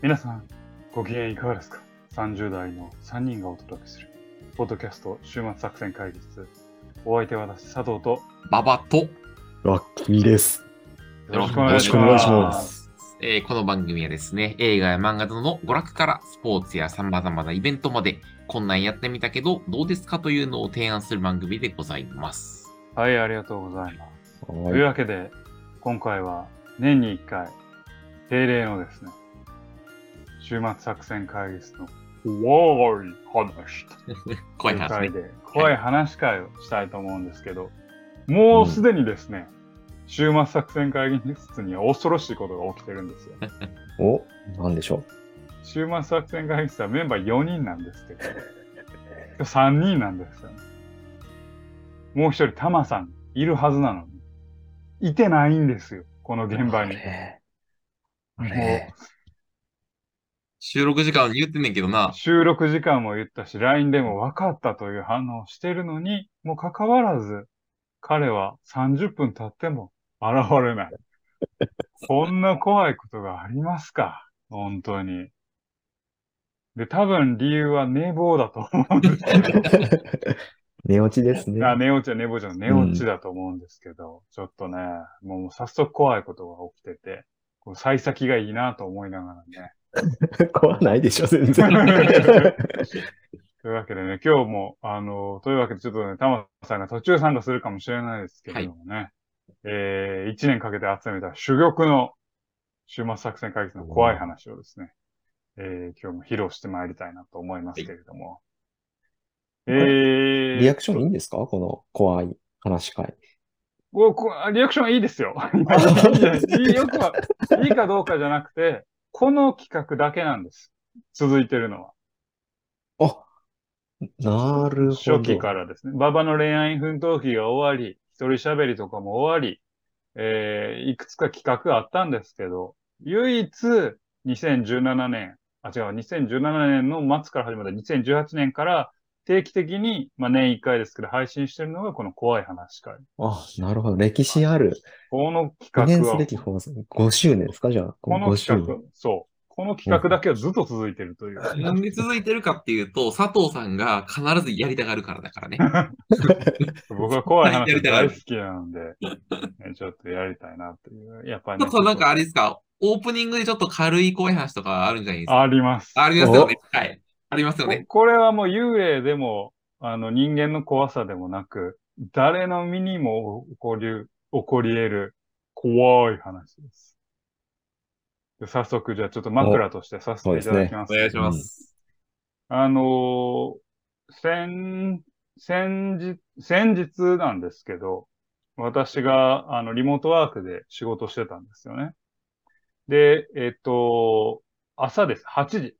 皆さん、ご機嫌いかがですか ?30 代の3人がお届けする、ポッドキャスト週末作戦会議室。お相手は私、佐藤と、ババと、ラッキーです。よろしくお願いしよろしくお願いしま。ますす。えーこの番組はですね、映画や漫画などの娯楽からスポーツや様々なイベントまで、こんなんやってみたけど、どうですかというのを提案する番組でございます。はい、ありがとうございます。というはわけで、今回は年に1回、定例のですね、週末作戦会議室の怖い話 怖い話ね。怖い話会をしたいと思うんですけど、もうすでにですね、週末作戦会議室には恐ろしいことが起きてるんですよ。い。お、なんでしょ週末作戦会議室はメンバー4人なんですけど、3人なんですよね。もう一人、タマさん、いるはずなのに。いてないんですよ、このう。現場に。れあもれ収録時間言ってんねんけどなう、。収録時間も言ったし、LINE でも分かったという反応をしてるのに、もかかわらず、彼は30分経っても現れない。こんな怖いことがありますか？本当に。で、多分理由は寝坊だと思うんですけど。寝落ちですね。あ、寝落ちは寝坊じゃん。寝落ちだと思うんですけど、ちょっとね、もう早速怖いことが起きてて、こう幸先がいいなと思いながらね。怖ないでしょ、全然。というわけでね、今日も、あの、というわけでちょっとね、タマさんが途中参加するかもしれないですけれどもね、えー、一年かけて集めた珠玉の週末作戦会議室の怖い話をですね、えー、今日も披露してまいりたいなと思いますけれども。えー、リアクションいいんですか？この怖い話会。おこリアクションはいいですよ。よくは、いいかどうかじゃなくて、この企画だけなんです。続いてるのは。あ、なるほど。初期からですね。馬場の恋愛奮闘記が終わり、一人喋りとかも終わり、えー、いくつか企画があったんですけど、唯一2017年、あ、違う、2017年の末から始まった2018年から定期的に、まあ年1回ですけど配信してるのがこの怖い話会。あ、なるほど。歴史ある。この記企画は念すべ、き放送。5周年ですかじゃあ。この5周年。企画、そう。この企画だけはずっと続いてるという。なんで続いてるかっていうと、佐藤さんが必ずやりたがるからだからね。僕は怖い話大好きなので、ね ちょっとやりたいなっていう。やっぱりね、ちょっとなんかあれですか、オープニングでちょっと軽い怖い話とかあるんじゃないですか？あります。ありますよね。はい。ありますよこね。これはもう幽霊でも、あの人間の怖さでもなく、誰の身にも起こり、起こり得る怖い話です。で早速、じゃあちょっと枕としてさせていただきます。お願いします。あのー先、先日、先日なんですけど、私が、あの、リモートワークで仕事してたんですよね。で、えっと、朝です。8時。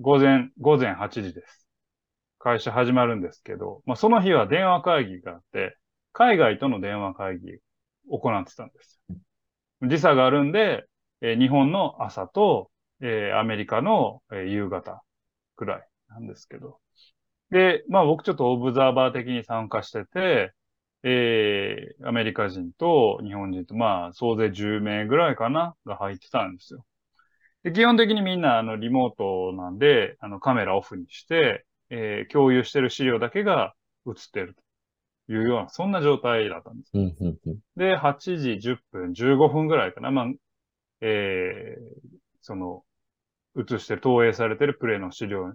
午前、午前8時です。会社始まるんですけど、まあ、その日は電話会議があって、海外との電話会議を行ってたんです。時差があるんで、え日本の朝と、えアメリカの、え夕方くらいなんですけど。で、まあ僕ちょっとオブザーバー的に参加してて、えーアメリカ人と日本人と、まあ総勢10名ぐらいかなが入ってたんですよ。で、基本的にみんなあのリモートなんで、あのカメラオフにして、えー共有してる資料だけが映ってるというような、そんな状態だったんです。うん、うん、うん。で、8時10分、15分ぐらいかな。まあ、えーその、映してる、投影されてるプレイの資料を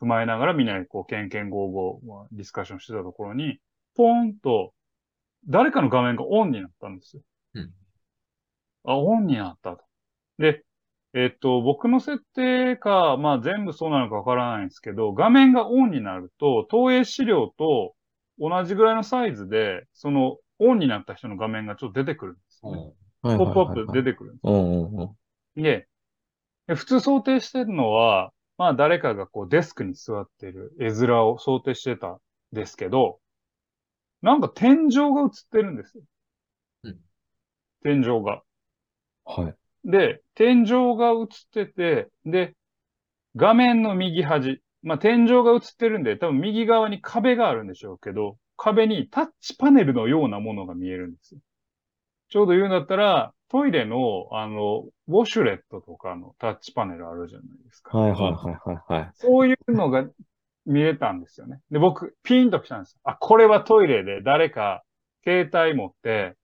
踏まえながらみんなでこう、けんけんごうごう、まあディスカッションしてたところに、ポーンと、誰かの画面がオンになったんですよ。うんあ、オンになったと。で、えっと、僕の設定か、まあ全部そうなのかわからないんですけど、画面がオンになると、投影資料と同じぐらいのサイズで、その、オンになった人の画面がちょっと出てくるんですよね。はいポップアップ出ててくるんですうん、うん、うん。で、で普通想定してるのは、まあ誰かがこうデスクに座ってる絵面を想定してたんですけど、なんか天井が映ってるんですよ。うん天井が。はい。で、天井が映ってて、で、画面の右端、まあ天井が映ってるんで、多分右側に壁があるんでしょうけど、壁にタッチパネルのようなものが見えるんですよ。ちょうど言うんだったら、トイレの、あの、ウォシュレットとかのタッチパネルあるじゃないですか。はいはいはいはいはい。そういうのが見れたんですよね。で、僕、ピンと来たんです。あ、これはトイレで誰か携帯持って、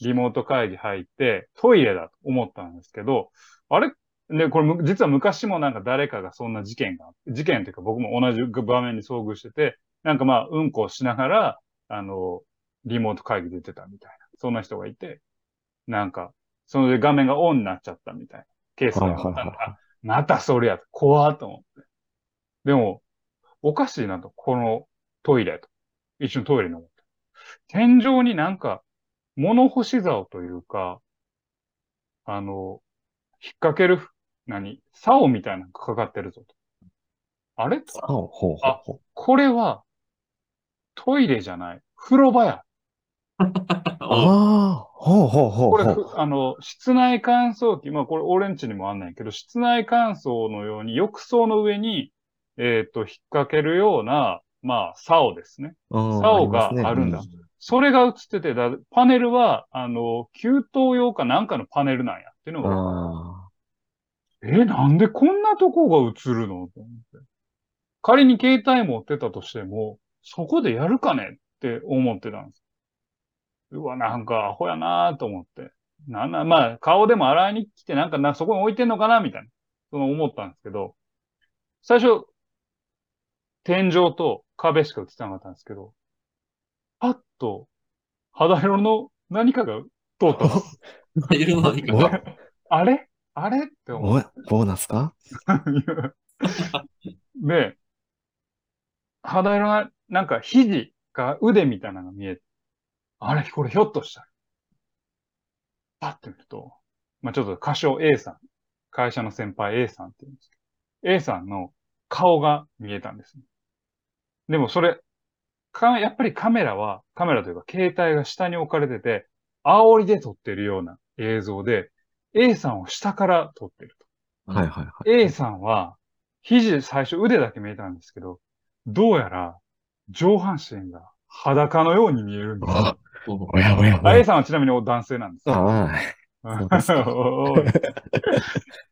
リモート会議入って、トイレだと思ったんですけど、あれ？で、これむ、実は昔もなんか誰かがそんな事件が、事件というか僕も同じ場面に遭遇してて、なんかまあ、うんこをしながら、あの、リモート会議出てたみたいな、そんな人がいて、なんか、そので画面がオンになっちゃったみたいな。ケースがあったんではいはいはいはい。あまたそれやと、怖っと思って。でも、おかしいなと、このトイレと。一緒にトイレに思って。天井になんか、物干し竿というか、あの、引っ掛ける、何竿みたいなのがかかってるぞと。あれ？あ、ほうほうほこれは、トイレじゃない。風呂場や。う。ああ、ほうほうほうこれ、あの、室内乾燥機、まあこれ俺んちにもあんないけど、室内乾燥のように浴槽の上に、えっ、と、引っ掛けるような、まあ、竿ですね。うん竿があるんだそれが映ってて、だパネルは、あの、給湯用かなんかのパネルなんやっていうのうんが、あえ、なんでこんなとこが映るのと思って。仮に携帯持ってたとしても、そこでやるかねって思ってたんです。うわ、なんかアホやなと思って。なんな、まあ、顔でも洗いに来て、なんかな、そこに置いてんのかなみたいな。その思ったんですけど、最初、天井と壁しか映ってなかったんですけど、と、肌色の何かが通ったんです。いるのか。あれ？あれ？って思っておい、ボーナスか？で、肌色が、なんか肘か腕みたいなのが見えて、あれ、これひょっとしたら。パッて見ると、まあちょっと歌唱 A さん、会社の先輩 A さんって言うんですけど、A さんの顔が見えたんですね。でもそれ、か、やっぱりカメラは、カメラというか携帯が下に置かれてて、煽りで撮ってるような映像で、A さんを下から撮ってると。はいはいはい。A さんは、肘、最初腕だけ見えたんですけど、どうやら上半身が裸のように見えるんですよ。おやおやおあ A や。さんはちなみに男性なんです。ああ、そうですかおい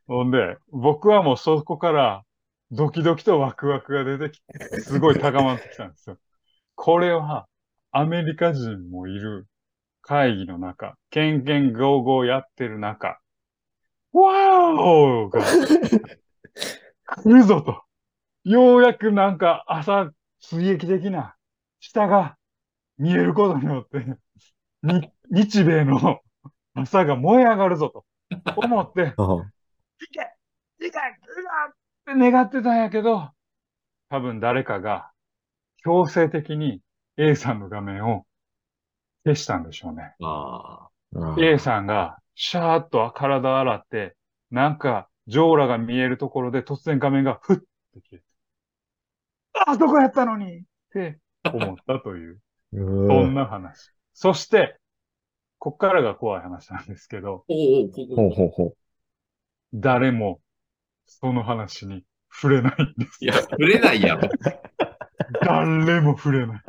ほんで、僕はもうそこからドキドキとワクワクが出てきて、すごい高まってきたんですよ。これはアメリカ人もいる会議の中、ケンケンゴーゴーやってる中、ワーオが来るぞと。ようやくなんか朝、追撃的な下が見えることによって、に日米の朝が燃え上がるぞと思って、ああいけいけいけって願ってたんやけど、多分誰かが強制的に A さんの画面を消したんでしょうね。あああ A さんがシャーッと体洗って、なんか、ジョーラが見えるところで突然画面がふっと消えて。あそこやったのにって思ったという、うそんんな話。そして、こっからが怖い話なんですけど、誰もその話に触れないんです。いや、触れないやろ。誰も触れない。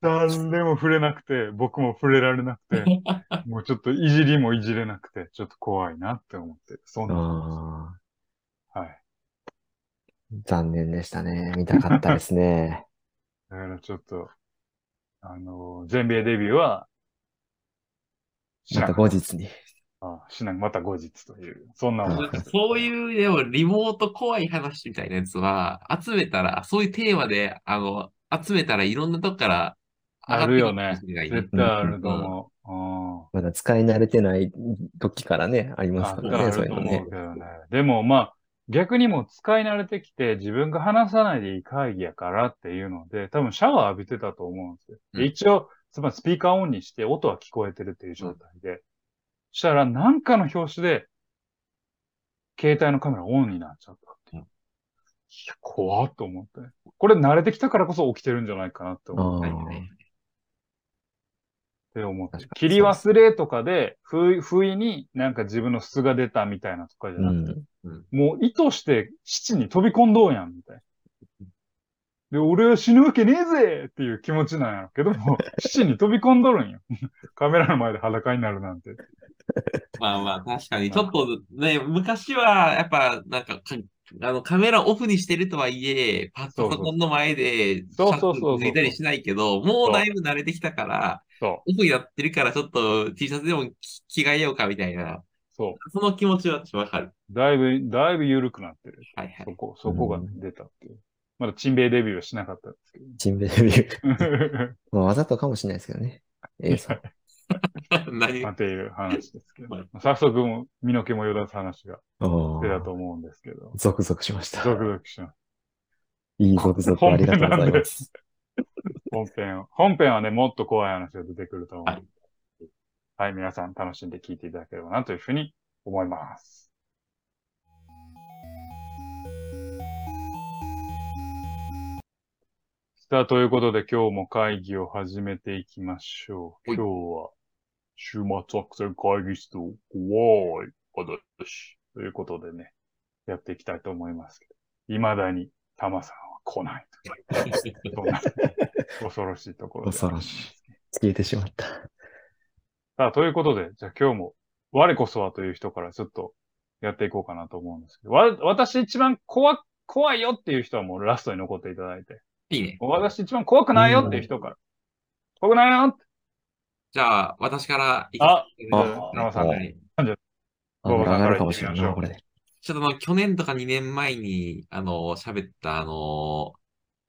誰も触れなくて、僕も触れられなくて、もうちょっといじりもいじれなくて、ちょっと怖いなって思って、そんう。な、ああ、はい。残念でしたね。見たかったですね。だからちょっと、あの、全米デビューは、しまた後日に。た。あしなまた後日という、そんな。そういう、でも、リモート怖い話みたいなやつは、集めたら、そういうテーマで、あの、集めたらいろんなとこからあるよね。絶対あると思う。うんまだ使い慣れてない時からね、ありますあからね、あるとそういうのね思う。けどね。でもまあ、逆にもう使い慣れてきて自分が話さないでいい会議やからっていうので、多分シャワー浴びてたと思うんですよ。でうん一応、つまりスピーカーオンにして音は聞こえてるっていう状態で。そしたら何かの拍子で、携帯のカメラオンになっちゃったっていう。うんいや、怖っと思って。これ慣れてきたからこそ起きてるんじゃないかなってあ思っはいはいあ、て思って切り忘れとかで、不意、不意になんか自分の素が出たみたいなとかじゃうなくて、ん。もう意図して基地に飛び込んどうやん、みたいな。で、俺は死ぬわけねえぜっていう気持ちなんやけども、基地に飛び込んどるんよ。カメラの前で裸になるなんて。まあまあ、確かに。ちょっとね、昔は、やっぱ、なんかか、あの、カメラオフにしてるとはいえ、パソコンの前で、そうそうそうそう抜いたりしないけど、もうだいぶ慣れてきたから、そオフになってるから、ちょっと T シャツでも着着替えようかみたいな、う、そう。その気持ちはわかる。だいぶ、だいぶ緩くなってる。はいはいそ。こ、そこが出たっていう。まだチンベイデビューはしなかったんですけチンベレビュー。ど。まあ、わざとかもしれないですけどね。A さん。何？まあっていう話ですけどはい。早速も、身の毛もよだつ話がお出たとー思うんですけど。ゾクゾクしました。ゾクゾクします。いいゾクゾクありがとうございます。本編を。本編はね、もっと怖い話が出てくると思う。ははいい。皆さん楽しんで聞いていただければなというふうに思います。さあ、ということで今日も会議を始めていきましょう。はい今日は、週末作戦会議室怖い私。ということでね、やっていきたいと思いますけど、未だにタマさんは来ないという。そんな恐ろしいところで。恐ろしい。消えてしまった。さあ、ということで、じゃあ今日も、我こそはという人からちょっとやっていこうかなと思うんですけど、わ、私一番怖、怖いよっていう人はもうラストに残っていただいて、いいね。私一番怖くないよっていう人から、怖くないよって、じゃあ、私から行あきますあ生さあの、るかもしれないな、これで。ちょっとあの、去年とか2年前に、あの、喋った、あの、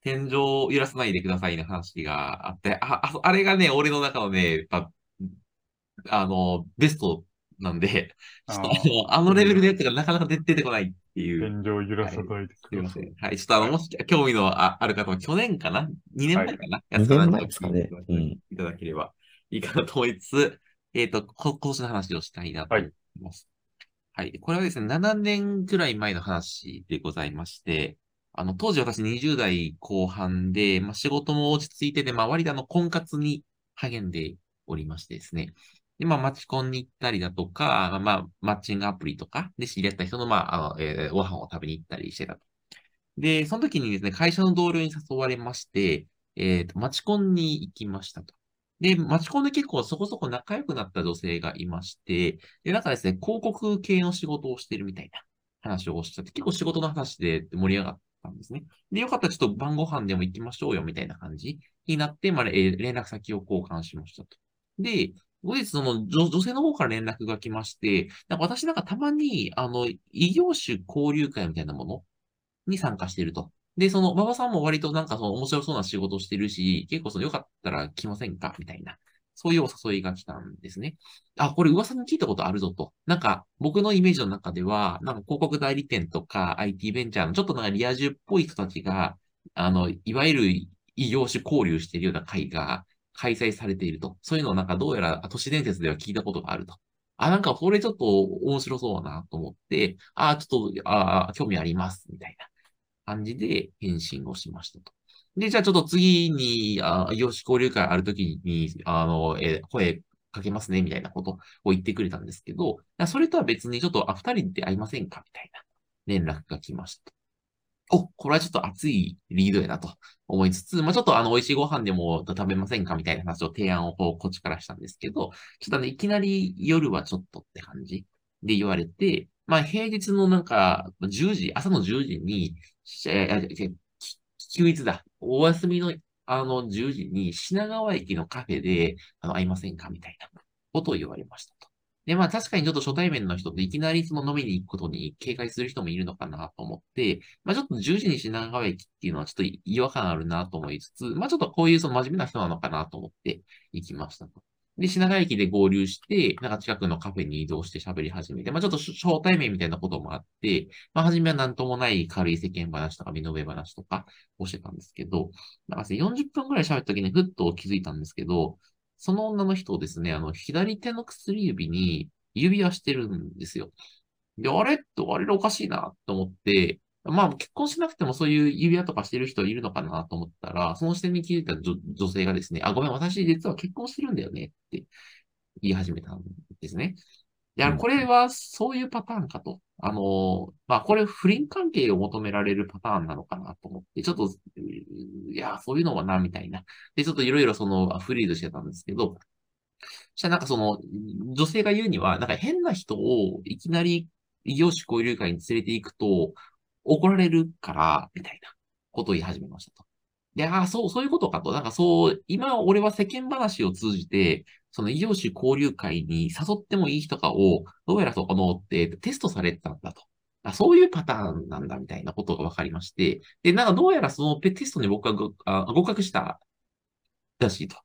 天井を揺らさないでくださいの話があって、あ、ああれがね、俺の中のね、やっぱ、あの、ベストなんで、ちょっとあの、あのレベルのやつがなかなか出出てこないっていう。天井を揺らさないでください。すいません。はい。ちょっとあの、もし興味のあある方は、去年かな ?2 年前かな、やつかな？二年前ですかねいただければいいかなと思いつつ、えっ、と、こ今年の話をしたいなと思います。はい。これはですね、7年くらい前の話でございまして、あの、当時私20代後半で、まあ、仕事も落ち着いてて、まあ、割とあの、婚活に励んでおりましてですね。で、まあ、マチコンに行ったりだとか、まあ、マッチングアプリとかで知り合った人の、まあ、あの、えーご飯を食べに行ったりしてたと。で、その時にですね、会社の同僚に誘われまして、えっ、と、マチコンに行きましたと。で、マチコンで結構そこそこ仲良くなった女性がいまして、で、なんかですね、広告系の仕事をしてるみたいな話をおっしゃって、結構仕事の話で盛り上がったんですね。で、よかったらちょっと晩ご飯でも行きましょうよみたいな感じになって、まあ、えー連絡先を交換しましたと。で、後日その女女性の方から連絡が来まして、なんか私なんかたまに、あの、異業種交流会みたいなものに参加していると。で、その、馬場さんも割となんかその面白そうな仕事してるし、結構そのよかったら来ませんか？みたいな。そういうお誘いが来たんですね。あ、これ噂に聞いたことあるぞと。なんか、僕のイメージの中では、なんか広告代理店とか IT ベンチャーのちょっとなんかリア充っぽい人たちが、あの、いわゆる異業種交流しているような会が開催されていると。そういうのをなんかどうやら都市伝説では聞いたことがあると。あ、なんかこれちょっと面白そうだなと思って、あ、ちょっと、あ、興味あります、みたいな感じで返信をしましたと。で、じゃあちょっと次に、あ、業種交流会あるときに、あの、えー声かけますね、みたいなことを言ってくれたんですけど、それとは別にちょっと、あ、二人で会いませんかみたいな連絡が来ました。お、これはちょっと熱いリードやなと思いつつ、まあちょっとあの、美味しいご飯でも食べませんかみたいな話を提案をこうこっちからしたんですけど、ちょっとね、いきなり夜はちょっとって感じで言われて、まあ平日のなんか、10時、朝の10時に、えー休日だ。お休みの、あの、10時に品川駅のカフェで、あの、会いませんかみたいなことを言われましたと。で、まあ確かにちょっと初対面の人っていきなりその飲みに行くことに警戒する人もいるのかなと思って、まあちょっと10時に品川駅っていうのはちょっと違和感あるなと思いつつ、まあちょっとこういうその真面目な人なのかなと思って行きましたと。で、品川駅で合流して、なんか近くのカフェに移動して喋り始めて、まあちょっと初対面みたいなこともあって、まあ初めはなんともない軽い世間話とか身の上話とかをしてたんですけど、なんか40分くらい喋った時にふっと気づいたんですけど、その女の人をですね、あの、左手の薬指に指輪してるんですよ。で、あれ？って、あれおかしいなと思って、まあ結婚しなくてもそういう指輪とかしてる人いるのかなと思ったら、その視点に気づいた女女性がですね、あ、ごめん、私実は結婚してるんだよねって言い始めたんですね。いや、これはそういうパターンかと。あの、まあこれ不倫関係を求められるパターンなのかなと思って、ちょっと、いや、そういうのはな、みたいな。で、ちょっといろいろその、フリードしてたんですけど、そしたらなんかその、女性が言うには、なんか変な人をいきなり異業種交流会に連れて行くと怒られるから、みたいなことを言い始めましたと。で、ああ、そう、そういうことかと。なんかそう、今俺は世間話を通じて、その異業種交流会に誘ってもいい人かを、どうやらそこのってテストされてたんだと。あそういうパターンなんだみたいなことが分かりまして、で、なんかどうやらそのテストに僕はあ合格したらしいと。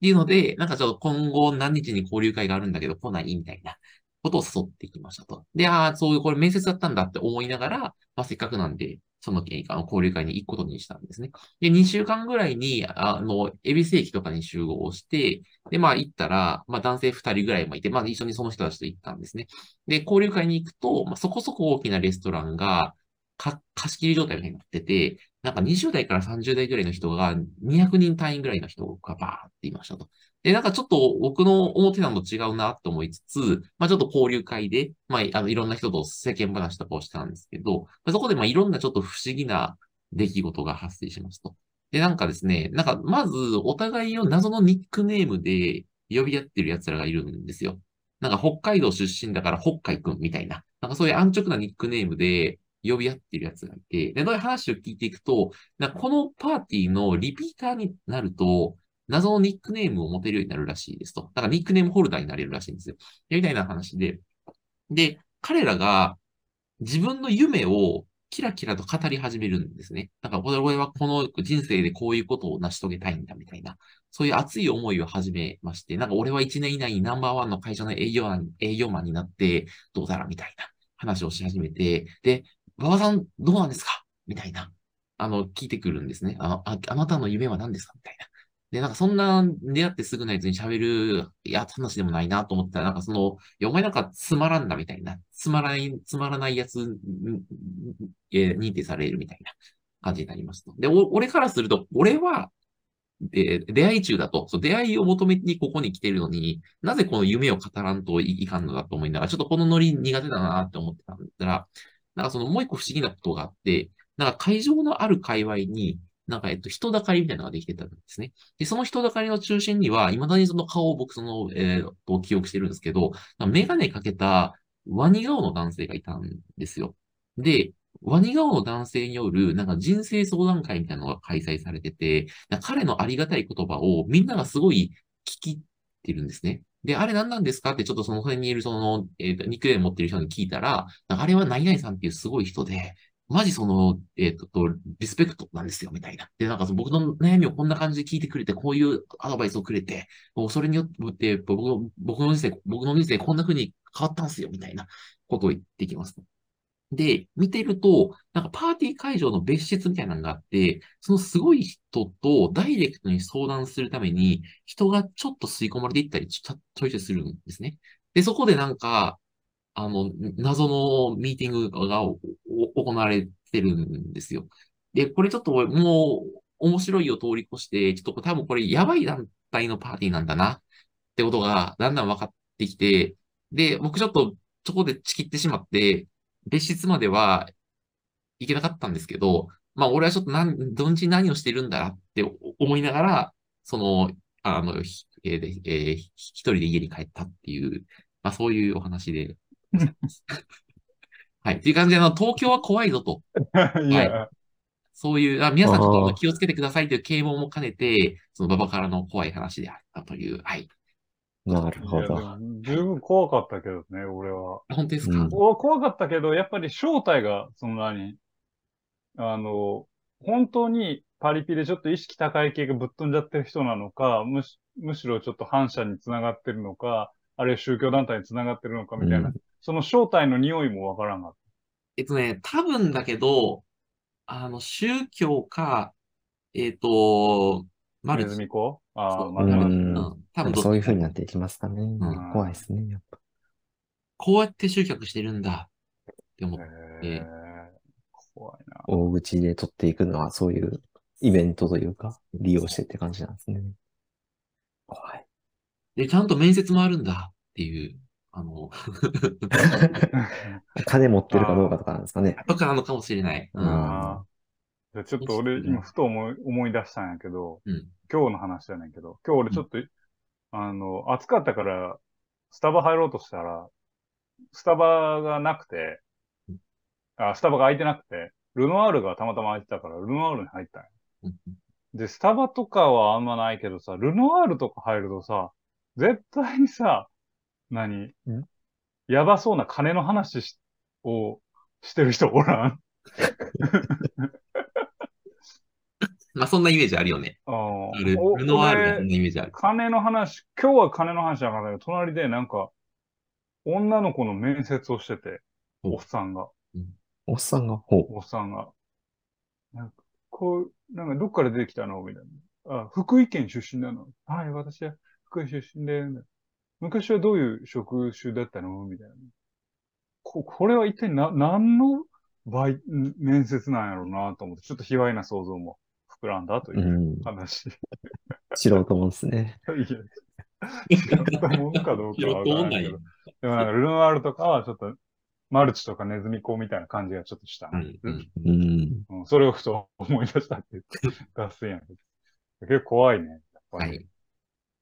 いうので、なんかちょっと今後何日に交流会があるんだけど来ないみたいなことを誘ってきましたと。で、ああ、そういう、これ面接だったんだって思いながら、まあ、せっかくなんで、そのあの交流会に行くことにしたんですね。で、2週間ぐらいに、あの、恵比寿駅とかに集合して、で、まあ行ったら、まあ男性2人ぐらいもいて、まあ一緒にその人たちと行ったんですね。で、交流会に行くと、まあそこそこ大きなレストランが、か貸し切り状態になってて、なんか20代から30代ぐらいの人が200人単位ぐらいの人がバーっていましたと。で、なんかちょっと僕の思ってたのと違うなと思いつつ、まあちょっと交流会で、まああのいろんな人と世間話とかをしたんですけど、まあそこでまあいろんなちょっと不思議な出来事が発生しますと。で、なんかですね、なんかまずお互いを謎のニックネームで呼び合ってる奴らがいるんですよ。なんか北海道出身だから北海くんみたいな。なんかそういう安直なニックネームで呼び合ってる奴がいて、で、どういう話を聞いていくと、なこのパーティーのリピーターになると、謎のニックネームを持てるようになるらしいですと。だからニックネームホルダーになれるらしいんですよ。みたいな話で。で、彼らが自分の夢をキラキラと語り始めるんですね。だから俺はこの人生でこういうことを成し遂げたいんだみたいな。そういう熱い思いを始めまして、なんか俺は1年以内にナンバーワンの会社の営業マン営業マンになってどうだらみたいな話をし始めて、で、馬場さんどうなんですかみたいな。あの、聞いてくるんですね。あのああなたの夢は何ですかみたいな。で、なんかそんな出会ってすぐのやつに喋る、いや、話でもないなと思ったら、なんかその、いや、お前なんかつまらんだみたいな、つまらない、つまらないやつ、えー、認定されるみたいな感じになりますと。で、俺からすると、俺は、えー、出会い中だと、そう出会いを求めにここに来てるのに、なぜこの夢を語らんといかんのだと思いながら、ちょっとこのノリ苦手だなって思ってたんだったら、なんかそのもう一個不思議なことがあって、なんか会場のある界隈に、なんか、えっと、人だかりみたいなのができてたんですね。で、その人だかりの中心には、未だにその顔を僕、その、えー、と、記憶してるんですけど、メガネかけたワニ顔の男性がいたんですよ。で、ワニ顔の男性による、なんか人生相談会みたいなのが開催されてて、彼のありがたい言葉をみんながすごい聞きってるんですね。で、あれ何なんですかってちょっとその辺にいるその、えっ、ー、と、ニックネーム持ってる人に聞いたら、あれは何々さんっていうすごい人で、マジその、えっ、ー、と、リスペクトなんですよ、みたいな。で、なんかその僕の悩みをこんな感じで聞いてくれて、こういうアドバイスをくれて、それによって僕の、僕の人生、僕の人生こんな風に変わったんですよ、みたいなことを言ってきます。で、見てると、なんかパーティー会場の別室みたいなのがあって、そのすごい人とダイレクトに相談するために、人がちょっと吸い込まれていったり、ちょちょいちょいするんですね。で、そこでなんか、あの、謎のミーティングが行われてるんですよ。で、これちょっともう面白いを通り越して、ちょっと多分これやばい団体のパーティーなんだなってことがだんだん分かってきて、で、僕ちょっとそこでチキってしまって、別室までは行けなかったんですけど、まあ俺はちょっと何、どんち何をしてるんだなって思いながら、その、あの、えーえー、一人で家に帰ったっていう、まあそういうお話で。はい。っていう感じで、あの、東京は怖いぞと。はいそういう、あ皆さんちょっと気をつけてくださいという啓蒙も兼ねて、その馬場からの怖い話であったという、はい。なるほど。十分怖かったけどね、俺は。本当ですか、うんお怖かったけど、やっぱり正体が、その何、あの、本当にパリピでちょっと意識高い系がぶっ飛んじゃってる人なのか、むしむしろちょっと反社につながってるのか、あるいは宗教団体につながってるのかみたいな、うんその正体の匂いもわからんかっえっとね、多分だけど、あの、宗教か、えっ、と、マた。ネルチ。ズミ子？ああ、そうまたマルチうん。多分そういう風になっていきますかね。ん怖いですね。やっぱこうやって集客してるんだって思って。へえ怖いな。大口で取っていくのはそういうイベントというか、利用してって感じなんですね。怖い。で、ちゃんと面接もあるんだっていう、あの、金持ってるかどうかとかなんですかね。とかなのかもしれない。うん。ああ。じゃあちょっと俺、今ふと思い思い出したんやけど、うん。今日の話じゃないけど、今日俺ちょっと、あの、暑かったから、スタバ入ろうとしたら、スタバがなくて、あ、スタバが空いてなくて、ルノワールがたまたま空いてたから、ルノワールに入ったんようんで、スタバとかはあんまないけどさ、ルノワールとか入るとさ、絶対にさ、何？やばそうな金の話しをしてる人おらん？まあ、そんなイメージあるよね。ルノワールがそんイメージある。金の話、今日は金の話じゃなかったけど、隣でなんか、女の子の面接をしてて、おおっさんが、おっさんが、ほう。おっさんが。なんか、こう、なんかどっから出てきたの？みたいな。あ、福井県出身なの。はい、私は福井出身で、昔はどういう職種だったの？みたいな。こ、これは一体な、何の倍、ん面接なんやろうなと思って、ちょっと卑猥な想像も膨らんだといううん話。い素人もんですね。や、違ったもんかどうかはわからんけど。でもなんか、ルノワールとかはちょっと、マルチとかネズミ講みたいな感じがちょっとしたな。うんうんうん。うん、それをふと思い出したって言って、脱線やけど。結構怖いね。はい。っ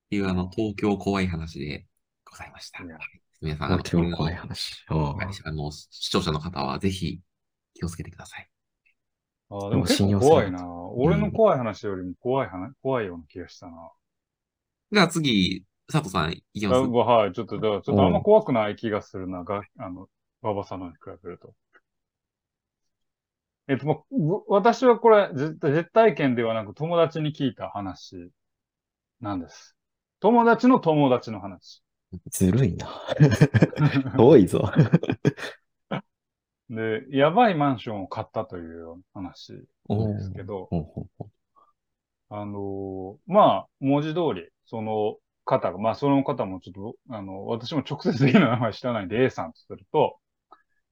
ていう、あの、東京怖い話でございました。皆さん、あの、今日怖い話。あの、視聴者の方はぜひ気をつけてください。あーでも結構怖いな。俺の怖い話よりも怖い話、怖いような気がしたな。では次、佐藤さん、いきます？あはい、ちょっと、だからちょっとあんま怖くない気がするな、が、あの、馬場さんのに比べると。えっと、もう、ぶ私はこれ、実実体験ではなく友達に聞いた話なんです。友達の友達の話。ずるいな。遠いぞ。で、やばいマンションを買ったという話ですけど、あのーまあ、文字通り、その方が、まあ、その方もちょっと、あの、私も直接的な名前知らないんで A さんとすると、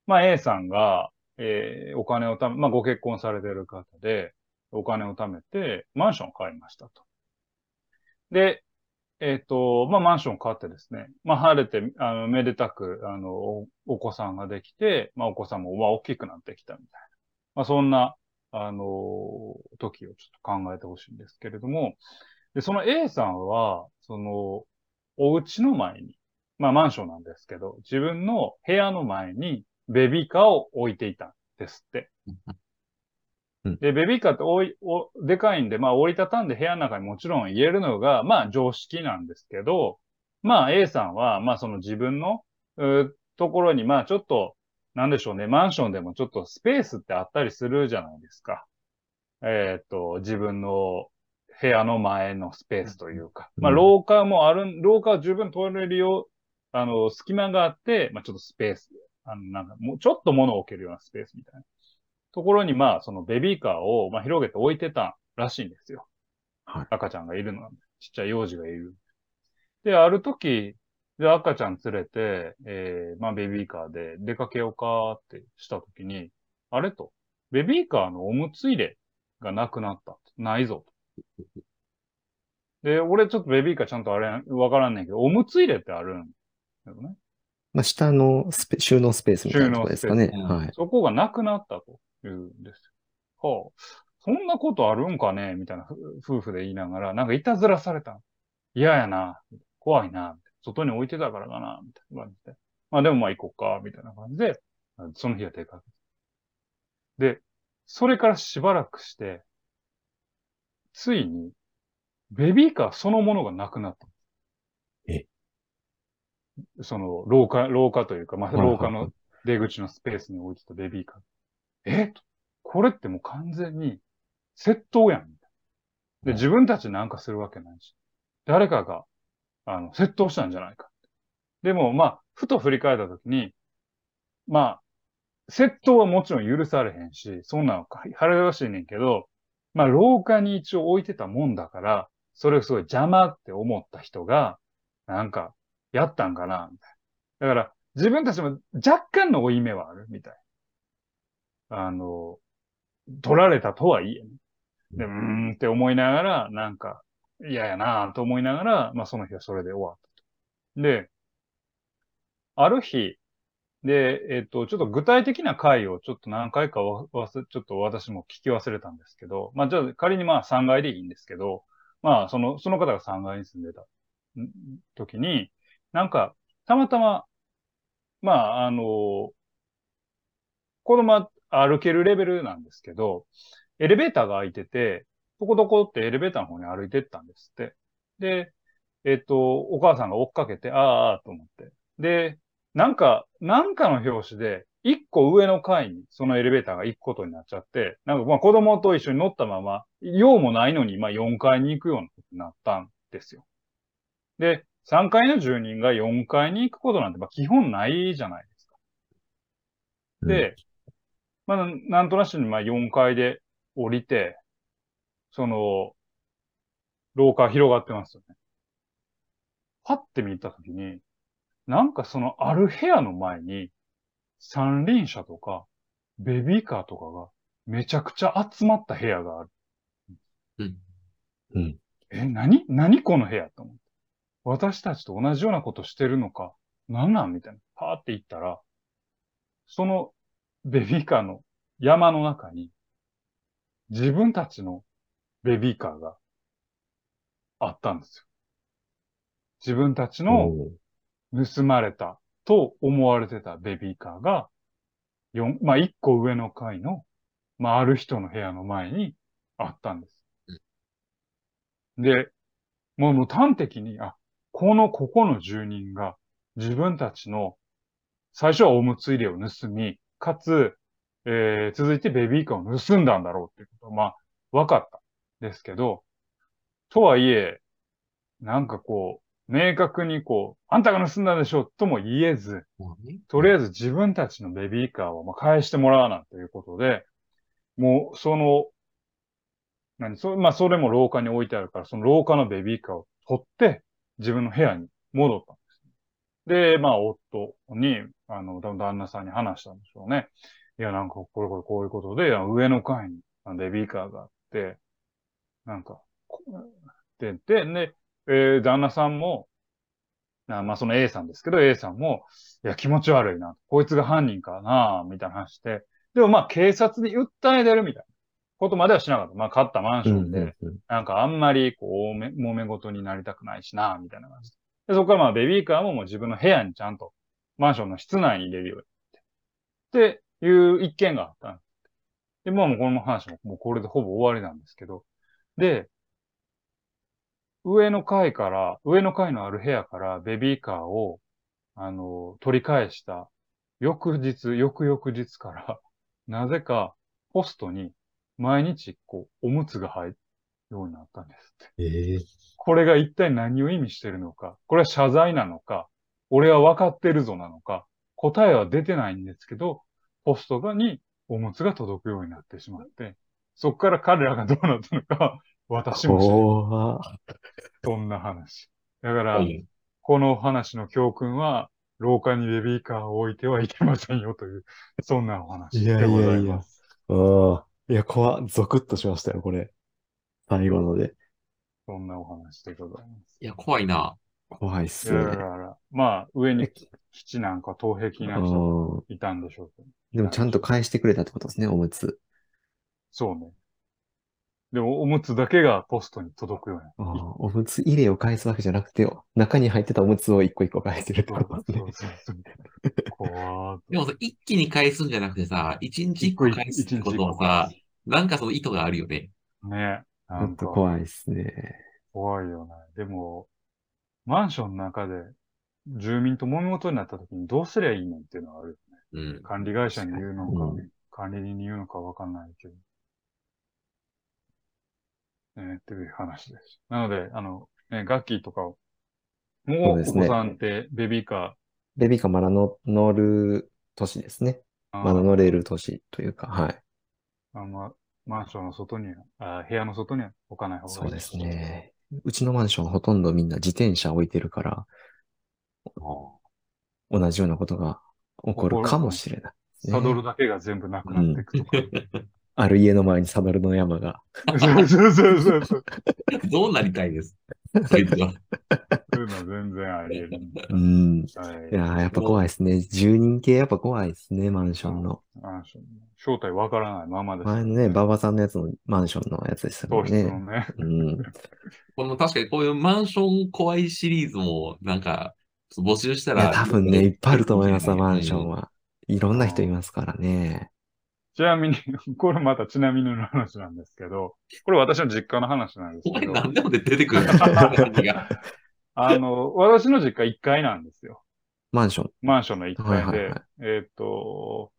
まあ、A さんが、えーお金をため、まあ、ご結婚されてる方で、お金を貯めて、マンションを買いましたと。で、えっ、と、まあ、マンションを買ってですね、まあ、晴れて、あの、めでたく、あの、おお子さんができて、まあ、お子さんも、まあ、大きくなってきたみたいな。まあ、そんな、あの、時をちょっと考えてほしいんですけれども、で、その A さんは、その、お家の前に、まあマンションなんですけど、自分の部屋の前にベビーカーを置いていたんですって。で、ベビーカーっておい、お、でかいんで、まあ折りたたんで部屋の中にもちろん入れるのが、まあ常識なんですけど、まあ A さんは、まあその自分の、ところに、まあちょっと、なんでしょうね、マンションでもちょっとスペースってあったりするじゃないですか。えっと、自分の部屋の前のスペースというか、うんまあ廊下もある、廊下は十分通れるよう、あの、隙間があって、まあちょっとスペース、あの、なんかもうちょっと物を置けるようなスペースみたいな。ところに、まあそのベビーカーを、まあ広げて置いてたらしいんですよ。はい赤ちゃんがいるのちっちゃい幼児がいる。で、ある時、で、赤ちゃん連れて、えー、まあベビーカーで出かけようかってした時に、あれと、ベビーカーのおむつ入れがなくなった。ないぞと。で、俺ちょっとベビーカーちゃんとあれ、わからんねんけど、おむつ入れってあるんだよね。まあ、下のスペ収納スペースみたいなとこですかね。はい。そこがなくなったというんですよ。はあ、そんなことあるんかね？みたいなふ夫婦で言いながら、なんかいたずらされた。嫌やな。怖いな。外に置いてたからかな。みたいな感じで。まあでもまあ行こうか。みたいな感じで、その日は出かけた。で、それからしばらくして、ついに、ベビーカーそのものがなくなった。え？その、廊下、廊下というか、まあ、廊下の出口のスペースに置いてたベビーカー。え？これってもう完全に窃盗やん。みたいなで、自分たちなんかするわけないし。誰かが、あの、窃盗したんじゃないか。でも、まあ、ふと振り返ったときに、まあ、窃盗はもちろん許されへんし、そんなの腹よしいねんけど、まあ、廊下に一応置いてたもんだから、それをすごい邪魔って思った人が、なんか、やったんかな、みたいな。だから、自分たちも若干の負い目はある、みたい。あの、取られたとはいえね。で、うーんって思いながら、なんか、嫌やなと思いながら、まあその日はそれで終わったと。で、ある日、で、えっと、ちょっと具体的な回をちょっと何回かわわす、ちょっと私も聞き忘れたんですけど、まあじゃあ仮にまあ3階でいいんですけど、まあその、その方が3階に住んでた。時に、なんか、たまたま、まあ、あの、子供は歩けるレベルなんですけど、エレベーターが開いてて、どこどこってエレベーターの方に歩いてったんですって。で、えっと、お母さんが追っかけて、ああ、ああ、と思って。で、なんか、なんかの表紙で、一個上の階にそのエレベーターが行くことになっちゃって、なんかまあ子供と一緒に乗ったまま、用もないのに、まあ4階に行くようなことになったんですよ。で、3階の住人が4階に行くことなんて、まあ基本ないじゃないですか。で、まあなんとなしにまあ4階で降りて、その、廊下広がってますよね。パッて見たときに、なんかそのある部屋の前に、三輪車とか、ベビーカーとかがめちゃくちゃ集まった部屋がある。うん。うん。え、何？何この部屋と思って。私たちと同じようなことしてるのか、なんなん？みたいな。パーって行ったら、そのベビーカーの山の中に、自分たちのベビーカーがあったんですよ。自分たちの盗まれたと思われてたベビーカーが、四、まあ、一個上の階の、まあ、ある人の部屋の前にあったんです。で、もうもう端的に、あ、この、ここの住人が自分たちの、最初はおむつ入れを盗み、かつ、えー、続いてベビーカーを盗んだんだろうっていうことは、まあ、分かった。ですけど、とはいえ、なんかこう、明確にこう、あんたが盗んだでしょとも言えず、とりあえず自分たちのベビーカーをまあ返してもらわなということで、もうその、何、そまあそれも廊下に置いてあるから、その廊下のベビーカーを取って自分の部屋に戻ったんです。で、まあ夫に、あの、多分旦那さんに話したんでしょうね。いや、なんかこれこれこういうことで、上の階にベビーカーがあって、なんか、こって言って、で、えー旦那さんも、あまあその A さんですけど、A さんも、いや、気持ち悪いな。こいつが犯人かな、みたいな話して。でもまあ警察に訴え出るみたいなことまではしなかった。まあ買ったマンシうんョンで、なんかあんまりこう、め揉め事になりたくないしな、みたいな感じで。でそこからまあベビーカーももう自分の部屋にちゃんと、マンションの室内に入れるようになって。っていう一件があったんです。で、まあもうこの話ももうこれでほぼ終わりなんですけど。で、上の階から、上の階のある部屋からベビーカーを、あの、取り返した翌日、翌々日から、なぜかポストに毎日こう、おむつが入るようになったんですって。ええこれが一体何を意味してるのか、これは謝罪なのか、俺は分かってるぞなのか、答えは出てないんですけど、ポストがにおむつが届くようになってしまって、そこから彼らがどうなったのか、私も知らない。怖そんな話。だから、うんこの話の教訓は、廊下にベビーカーを置いてはいけませんよという、そんなお話いやでございいやいます。や。ああ。いや、怖っゾクッとしましたよ、これ。最後ので。そんなお話でございます。いや、怖いな。怖いっすね。まあ、上に基地なんか東壁な人いたんでしょうけど。でもちゃんと返してくれたってことですね、おむつ。そうね。でも、おむつだけがポストに届くようにおむつ入れを返すわけじゃなくて、中に入ってたおむつを一個一個返してるってことですね。でもさ、一気に返すんじゃなくてさ、一日一個返すってことはさ、なんかその意図があるよね。ね。ちょっと怖いっすね。怖いよね。でも、マンションの中で住民と揉め事になった時にどうすりゃいいのっていうのはあるよね。うん。管理会社に言うのか、うん管理人に言うのかわかんないけど。ね、っていう話です。なので、あの、ね、ガッキーとかを、もうお子さんってベビーカベビーカーまだの乗る年ですね。ー、まだ乗れる年というか、はい。あのマンションの外にはあ、部屋の外には置かない方がいい。そうです。ね。うちのマンションほとんどみんな自転車置いてるから、同じようなことが起こるかもしれないサドルだけが全部なくなっていくとか。ある家の前にサドルの山が。そうそうそうそうそう。どうなりたいです？そいつは。ういうのは全然あり得る。うん。はいいやーやっぱ怖いですね。住人系やっぱ怖いですね、マンションの。マンション正体わからないままです。前のね、馬場さんのやつのマンションのやつでしたも糖んね。質のね。うん。この確かにこういうマンション怖いシリーズも、なんか、募集したら。いや、多分ね、いっぱいあると思いますわ、マンションは。は。いろんな人いますからね。ちなみに、これまたちなみにの話なんですけど、これ私の実家の話なんですお前けど、何でも出てくる あの、私の実家1階なんですよ。マンション。マンションの1階で、はいはいはいえーっと、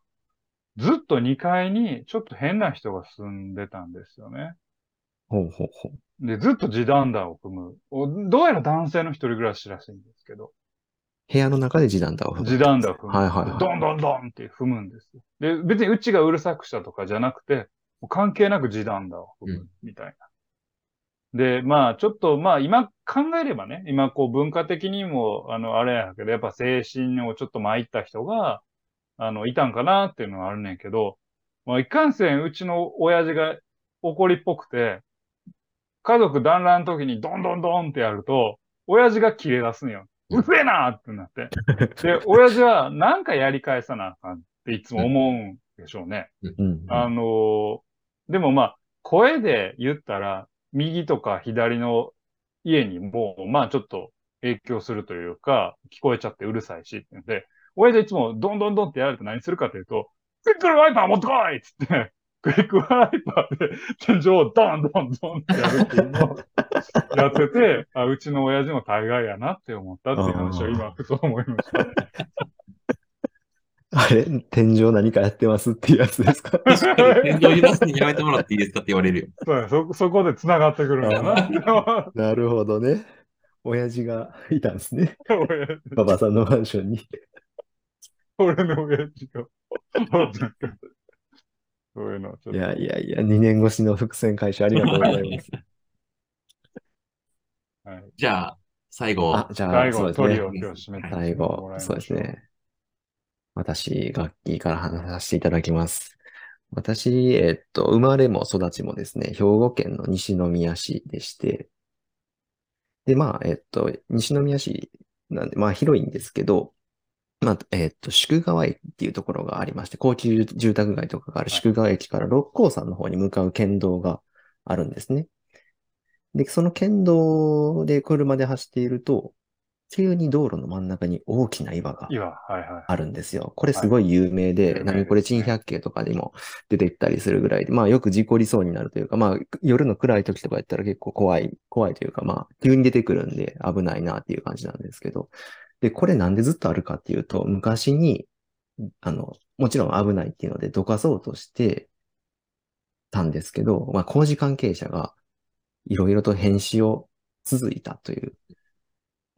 ずっと2階にちょっと変な人が住んでたんですよね。ほうほうほう。で、ずっと地団打を踏む。おどうやら男性の一人暮らしらしいんですけど、部屋の中で地団打を踏む。地団打を踏む。はいはいはいドンドンドンって踏むんですよ。で、別にうちがうるさくしたとかじゃなくて、もう関係なく地団打を踏むみたいな。で、まあ、ちょっと、まあ、今考えればね、今こう文化的にも、あの、あれやけど、やっぱ精神をちょっと参った人が、あの、いたんかなっていうのはあるねんけど、まあ、いかんせん、うちの親父が怒りっぽくて、家族団らんの時にドンドンドンってやると、親父が切れ出すんよ。うるせえなってなって。で、親父はなんかやり返さなあかんっていつも思うんでしょうね。うん。あのーでもまあ、声で言ったら、右とか左の家にも、まあちょっと影響するというか、聞こえちゃってうるさいしって言うんで、親父いつもドンドンドンってやると何するかというと、クイックルワイパー持ってこいっつって、クイックワイパーで天井をドンドンドンってやるっていうのをやってて、あ、うちの親父も大概やなって思ったっていう話を今、ふと思いました。あれ天井何かやってますっていうやつですか？確かに、天井揺らすにやめてもらっていいですかって言われるよ。そうやそ、そこで繋がってくるんだな。なるほどね。親父がいたんですね。親馬場さんのマンションに。俺の親父が。そういうのはちょっと。いやいやいや、2年越しの伏線回収ありがとうございます。はい、じゃあ、最後。あ、じゃあ、最後、そうですねトリを。今日締めて最後、そうです。ね。私、楽器から話させていただきます。私、えっと、生まれも育ちもですね、兵庫県の西宮市でして、で、まあ、えっと、西宮市なんで、まあ、広いんですけど、まあ、えっと、宿川駅っていうところがありまして、高級住宅街とかがある宿川駅から六甲山の方に向かう県道があるんですね。で、その県道で車で走っていると、急に道路の真ん中に大きな岩が。あるんですよ。これすごい有名で、はい何これ珍百景とかでも出てきたりするぐらいで、まあよく事故りそうになるというか、まあ夜の暗い時とかやったら結構怖い、怖いというか、まあ急に出てくるんで危ないなっていう感じなんですけど。で、これなんでずっとあるかっていうと、昔に、あの、もちろん危ないっていうのでどかそうとしてたんですけど、まあ工事関係者がいろいろと返死を続いたという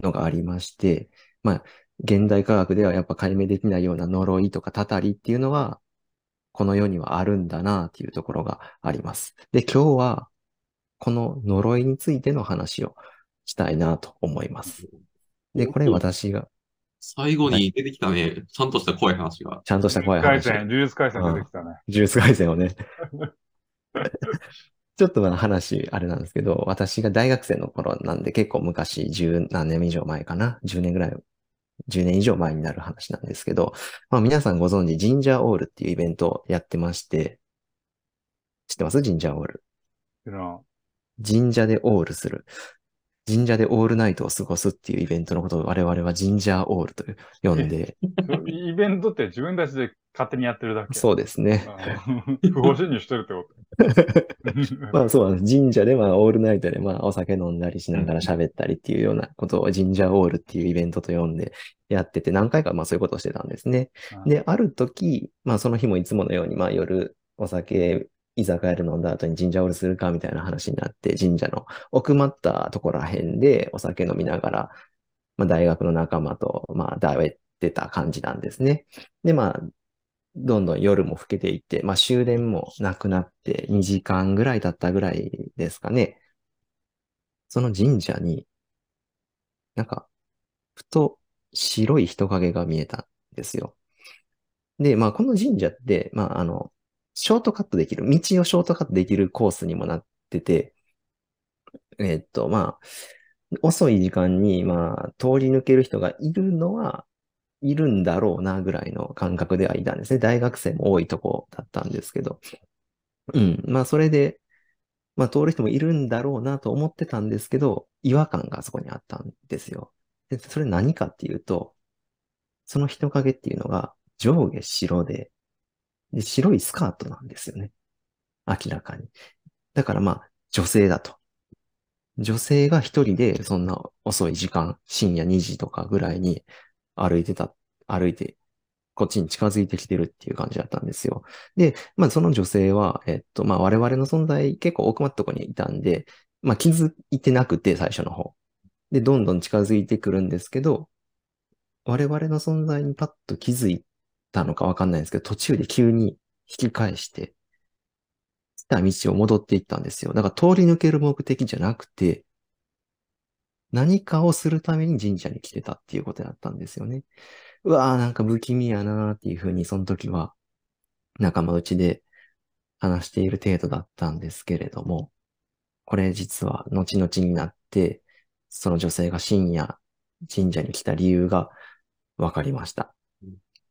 のがありまして、まあ、現代科学ではやっぱ解明できないような呪いとかたたりっていうのは、この世にはあるんだなっていうところがあります。で、今日は、この呪いについての話をしたいなと思います。で、これ私が、最後に出てきたね、ちゃんとした怖い話が。ちゃんとした怖い話を回戦、呪術回戦出てきたね。呪術廻戦をね。ちょっとまあ話、あれなんですけど、私が大学生の頃なんで結構昔、十何年以上前かな。10年ぐらい、10年以上前になる話なんですけど、まあ皆さんご存知、ジンジャーオールっていうイベントをやってまして、知ってます？ジンジャーオール。っていうのは神社でオールする。神社でオールナイトを過ごすっていうイベントのことを我々はジンジャーオールと呼んで、イベントって自分たちで勝手にやってるだけ。そうですね。うん不法侵入してるってこと。まあそうなんです。神社でまあオールナイトでまあお酒飲んだりしながら喋ったりっていうようなことをジンジャーオールっていうイベントと呼んでやってて何回かまあそういうことをしてたんですね。で、ある時、まあその日もいつものようにまあ夜お酒居酒屋で飲んだ後に神社オールするかみたいな話になって神社の奥まったところら辺でお酒飲みながら、まあ大学の仲間とまあだべってた感じなんですね。でまあどんどん夜も更けていって、まあ終電もなくなって2時間ぐらい経ったぐらいですかね。その神社に、なんか、ふと白い人影が見えたんですよ。で、まあこの神社って、まああの、ショートカットできる、道をショートカットできるコースにもなってて、えっと、まあ、遅い時間に、まあ、通り抜ける人がいるのは、いるんだろうな、ぐらいの感覚ではいたんですね。大学生も多いとこだったんですけど。うん。まあ、それで、まあ、通る人もいるんだろうなと思ってたんですけど、違和感がそこにあったんですよ。で、それ何かっていうと、その人影っていうのが上下白で、で、白いスカートなんですよね。明らかに。だからまあ、女性だと。女性が一人でそんな遅い時間、深夜2時とかぐらいに歩いてた、歩いて、こっちに近づいてきてるっていう感じだったんですよ。で、まあその女性は、えっと、まあ我々の存在結構奥まったところにいたんで、まあ気づいてなくて最初の方。で、どんどん近づいてくるんですけど、我々の存在にパッと気づいてたのかわかんないんですけど、途中で急に引き返して、来た道を戻っていったんですよ。だから通り抜ける目的じゃなくて、何かをするために神社に来てたっていうことだったんですよね。うわーなんか不気味やなーっていうふうにその時は仲間内で話している程度だったんですけれども、これ実は後々になって、その女性が深夜神社に来た理由が分かりました。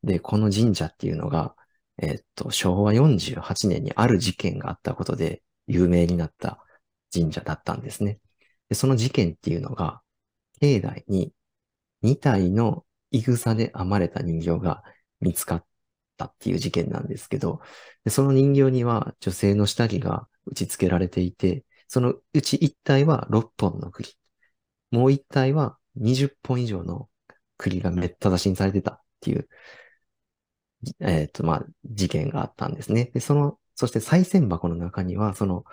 で、この神社っていうのが、えっと、昭和48年にある事件があったことで有名になった神社だったんですね。で、その事件っていうのが、境内に2体のイグサで編まれた人形が見つかったっていう事件なんですけど、でその人形には女性の下着が打ち付けられていて、そのうち1体は6本の栗、もう1体は20本以上の栗がめった出しにされてたっていう、えっ、と、まあ、事件があったんですね。で、その、そして再銭箱の中には、その、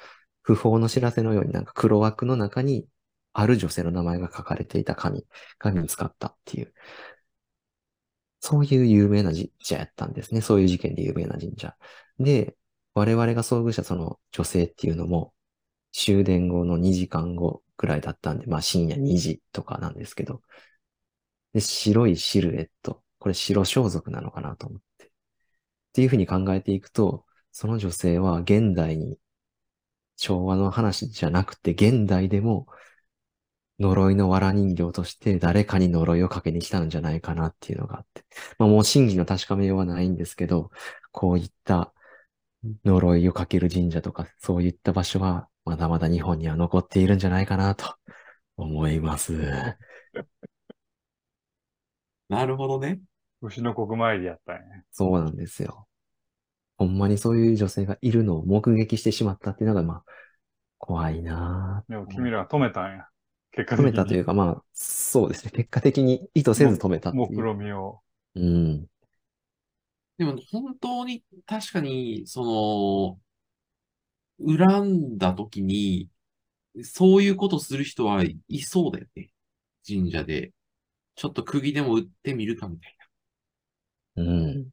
不法の知らせのようになんか黒枠の中に、ある女性の名前が書かれていた紙が見つかったっていう、そういう有名な神社やったんですね。そういう事件で有名な神社。で、我々が遭遇したその女性っていうのも、終電後の2時間後くらいだったんで、まあ深夜2時とかなんですけど、で、白いシルエット。これ白装束なのかなと思って。っていうふうに考えていくと、その女性は現代に、昭和の話じゃなくて、現代でも、呪いの藁人形として誰かに呪いをかけに来たんじゃないかなっていうのがあって。まあもう真偽の確かめようはないんですけど、こういった呪いをかける神社とか、そういった場所は、まだまだ日本には残っているんじゃないかなと思います。なるほどね。牛の国参りやったんや。そうなんですよ。ほんまにそういう女性がいるのを目撃してしまったっていうのが、まあ、怖いなぁ。でも君らは止めたんや。結果止めたというか、まあ、そうですね。結果的に意図せず止めたっていう。目論みを。うん。でも本当に確かに、その、恨んだ時に、そういうことする人はいそうだよね。神社で。ちょっと釘でも打ってみるかみたいな。うん。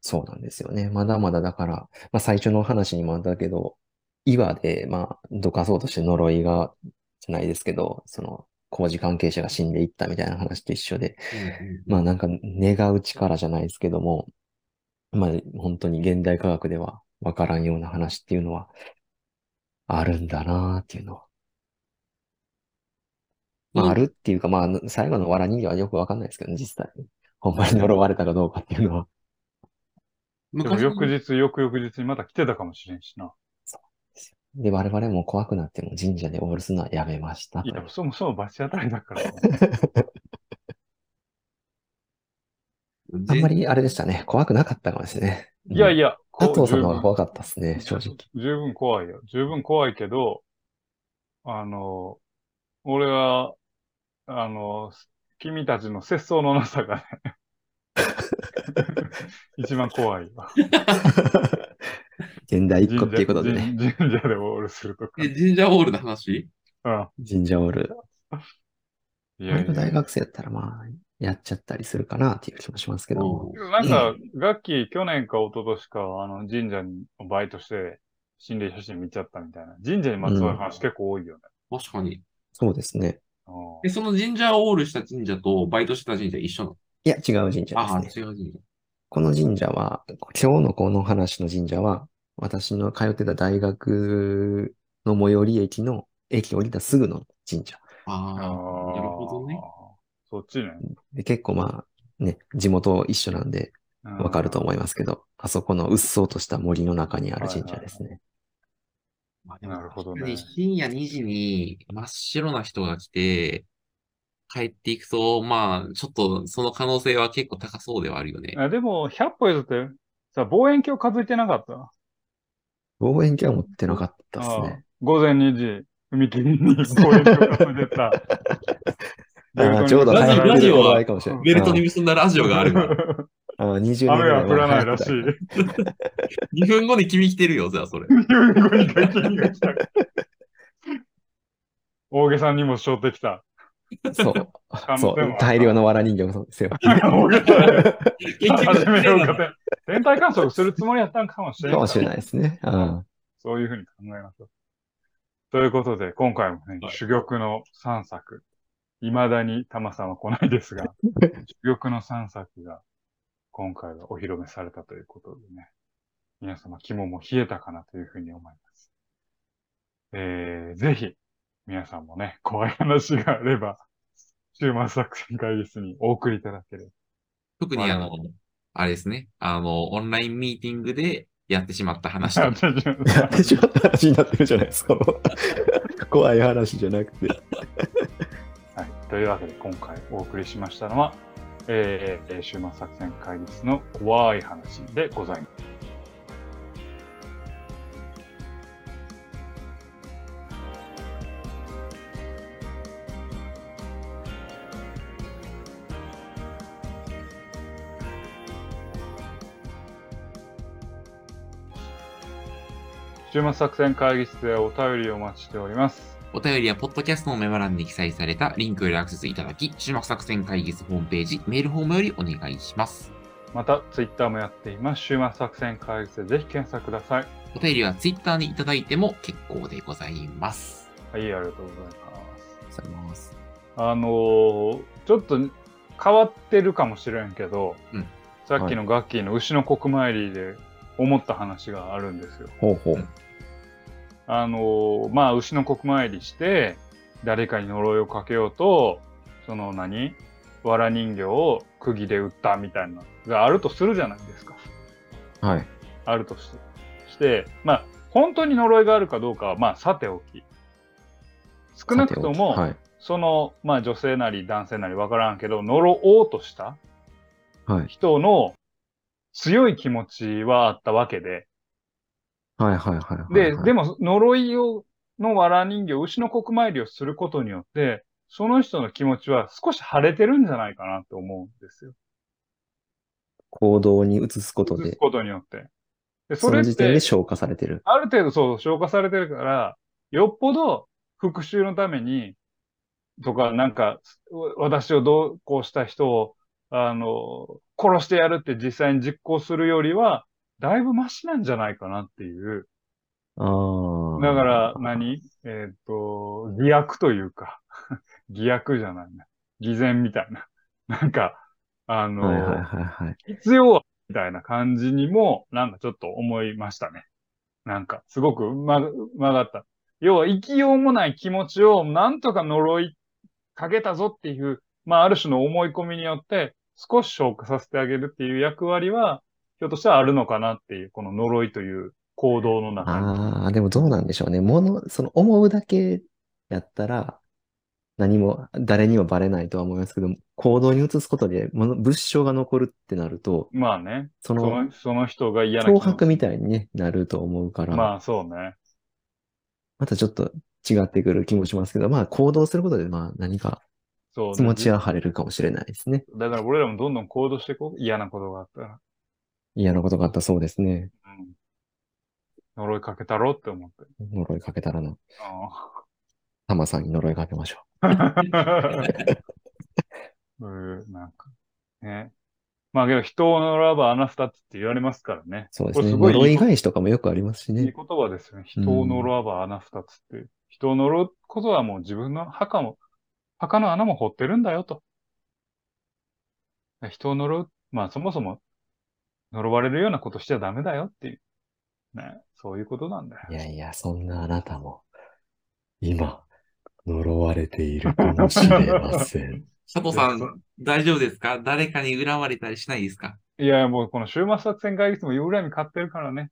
そうなんですよね。まだまだだから、まあ最初の話にもあったけど、岩で、まあ、どかそうとして呪いが、じゃないですけど、その、工事関係者が死んでいったみたいな話と一緒で、まあなんか願う力じゃないですけども、まあ本当に現代科学ではわからんような話っていうのはあるんだなーっていうのは。まああるっていうか、まあ最後の藁人形はよくわかんないですけどね、実際。ほんまに呪われたかどうかっていうのは。でも翌日、翌々日にまた来てたかもしれんしな。で、我々も怖くなっても神社でオールするのはやめましたいや、そもそも罰当たりだから。あんまりあれでしたね。怖くなかったかもしれない。いやいや、加藤さんの方が怖かったですね、正直。十分怖いよ。十分怖いけど、あの、俺は、あの、君たちの節操のなさがね 一番怖いわ。現代一個っていうことでね。神社でオールするとか。え、神社オールの話？うん。神社オール。いやいや大学生やったらまあ、やっちゃったりするかなっていう気もしますけど。なんか、楽器、去年か一昨年か、あの、神社にバイトして、心霊写真見ちゃったみたいな。神社にまつわる話結構多いよね。確かに。そうですね。え、その神社オールした神社とバイトした神社一緒なの？いや、違う神社ですね。ああ、違う神社。この神社は、今日のこの話の神社は、私の通ってた大学の最寄り駅の駅降りたすぐの神社。ああ、なるほどね。そっちね。で結構まあ、ね、地元一緒なんでわかると思いますけど、あそこのうっそうとした森の中にある神社ですね。まあでもなるほどね深夜2時に真っ白な人が来て、帰っていくと、まあ、ちょっとその可能性は結構高そうではあるよね。あでも、100歩譲って、さ、望遠鏡数えてなかった？望遠鏡は持ってなかったですああね。午前2時、踏切に望遠鏡数えてた。ああちょうどラジラジオは。ベルトに結んだラジオがあるから。ああ20年ぐ雨らはい降らないらしい。前は2分後に君来てるよ、じゃあそれ。2分後に会見が来た。大げさにも背負ってきた。そう。そう大量の藁人形もそうですよ。大げさ始めようかって。天体観測するつもりやったんかもしれない。かもしれないですね。うん。そういうふうに考えましょう。ということで、今回もね、はい珠玉の3作。未だにタマさんは来ないですが、珠玉の3作が今回はお披露目されたということでね、皆様肝も冷えたかなというふうに思います。えー、ぜひ、皆さんもね、怖い話があれば、週末作戦会議室にお送りいただければ。特にあの、あれですね、あの、オンラインミーティングでやってしまった話やってしまった話になってるじゃないですか。怖い話じゃなくて。はい。というわけで、今回お送りしましたのは、えー、週末作戦会議室の怖い話でございます。週末作戦会議室でお便りをお待ちしております。お便りはポッドキャストのメモ欄に記載されたリンクよりアクセスいただき、終幕作戦会議室ホームページ、メールフォームよりお願いします。また、ツイッターもやっています。週末作戦会議室でぜひ検索ください。お便りはツイッターにいただいても結構でございます。はい、ありがとうございます。ありがとうございます。あのーちょっと変わってるかもしれんけど、うんさっきのガッキーの牛の国参りで思った話があるんですよ。ほうほう。あのーまあ、牛の国参りして、誰かに呪いをかけようと、その何？藁人形を釘で打ったみたいなのがあるとするじゃないですか。はい。あるとして。して、まあ、本当に呪いがあるかどうかは、まあ、さておき。少なくとも、はい。その、まあ女性なり男性なりわからんけど、呪おうとしたはい。人の強い気持ちはあったわけで、はいはいはいはい。で、でも、も呪いを、の藁人形、牛の国参りをすることによって、その人の気持ちは少し晴れてるんじゃないかなって思うんですよ。行動に移すことで、移すことによって。で、そそれっての時点で、消化されてる。ある程度そう消化されてるから、よっぽど復讐のために、とか、なんか、私をどうこうした人を、あの、殺してやるって実際に実行するよりは、だいぶマシなんじゃないかなっていう。ああ。だから何、えっ、と、偽悪というか、偽悪じゃないな。偽善みたいな。なんか、あの、はいはいはいはい。必要はみたいな感じにも、なんかちょっと思いましたね。なんか、すごくうま、うまがった。要は、生きようもない気持ちを、なんとか呪いかけたぞっていう、まあ、ある種の思い込みによって、少し消化させてあげるっていう役割は、ひょっとしたらあるのかなっていう、この呪いという行動の中に。ああ、でもどうなんでしょうね。もの、その思うだけやったら、何も、誰にもバレないとは思いますけど、行動に移すことで、もの、物証が残るってなると、まあね、その、その、その人が嫌な気脅迫みたいに、ね、なると思うから、まあ、そうね。またちょっと違ってくる気もしますけど、まあ行動することで、まあ何かそう。気持ちは晴れるかもしれないですね。だから俺らもどんどん行動していこう。嫌なことがあったら。嫌なことがあったそうですね。うん。呪いかけたろって思って。呪いかけたらな。あタマさんに呪いかけましょあう ん、なんか、ね。まあけど、人を呪わば穴二つって言われますからね。う。そうですね。すごいいい呪い返しとかもよくありますしいいね。言葉ですね。人を呪わば穴二つって。人を呪うことはもう自分の墓も、墓の穴も掘ってるんだよと。人を呪う、まあそもそも呪われるようなことしちゃダメだよっていう。ね。そういうことなんだよ。いやいや、そんなあなたも、今、呪われているかもしれません。佐藤さん、大丈夫ですか？誰かに恨まれたりしないですか？いや、もうこの週末作戦会議室も恨み買ってるからね。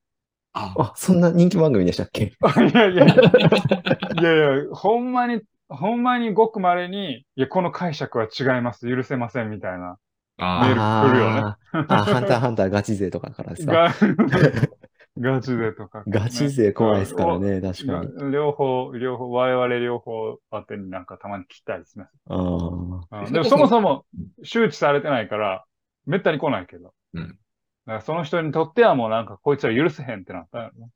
あ、あ、そんな人気番組でしたっけ？いやいやいや、いやいや、ほんまに、ほんまにごく稀に、いや、この解釈は違います、許せませんみたいな。メールあ来るよねあハンターハンターガチ勢とかからですか？が ガチでとか、ガチ勢怖いですからね、確かに。が両方、両方、我々両方当てになんかたまに来たりします。ああ。うんでもそもそも周知されてないから、めったに来ないけど。うんだからその人にとってはもうなんかこいつは許せへんってなったよね。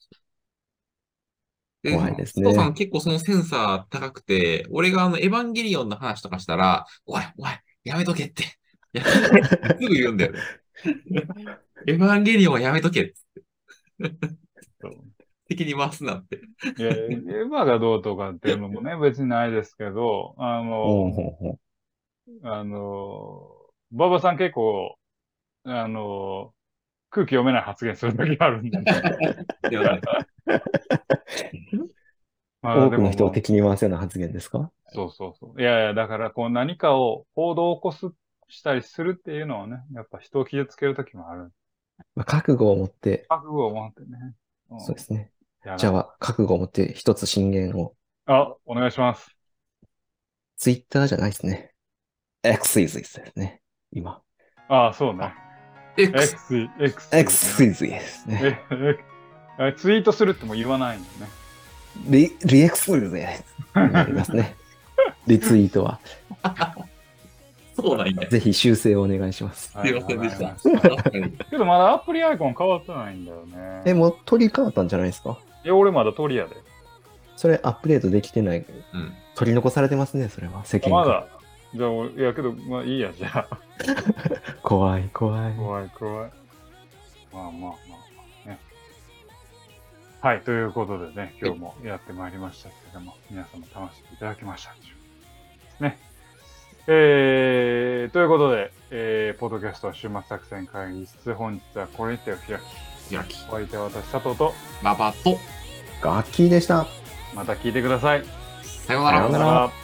で怖いですねさん結構そのセンサー高くて、俺があの、エヴァンゲリオンの話とかしたら、おい、おい、やめとけって。やめとけってすぐ言うんだよね。エヴァンゲリオンはやめとけっつって。敵に回すなって。いや、エヴァがどうとかっていうのもね、別にないですけど、あの、あの、馬場さん結構、あの、空気読めない発言するときあるんで、ね。ま多くの人を敵に回すような発言ですか？そうそうそう。いやいや、だからこう何かを報道を起こす、したりするっていうのはね、やっぱ人を傷つけるときもある。まあ覚悟を持って、覚悟を持ってね。んそうですね。じゃあ、覚悟を持って一つ進言を。あ、お願いします。ツイッターじゃないですね。X イズイズですね。今。あそうね。X。X、X。イズイズですね。ツイートするっても言わないんだよね。リ、リエクスイズです。ありますね。リツイートは。そうなんや。ぜひ修正をお願いします。すいませんでした。けどまだアプリアイコン変わってないんだよね。え、もう取り替わったんじゃないですか？いや、俺まだ鳥やで。それアップデートできてない。うん。取り残されてますね、それは。世間まだ。じゃあ、いやけど、まあいいや、じゃあ。怖い、怖い。怖い、怖い。まあまあまあまあね。はい、ということでね、今日もやってまいりましたけれども、皆様楽しんでいただきましたでしょうかですね。えー、ということで、えー、ポッドキャスト週末作戦会議室、本日はこれにてお開き。開き。お相手は私、佐藤と、ババと、ガッキーでした。また聞いてください。さようならさようならさようなら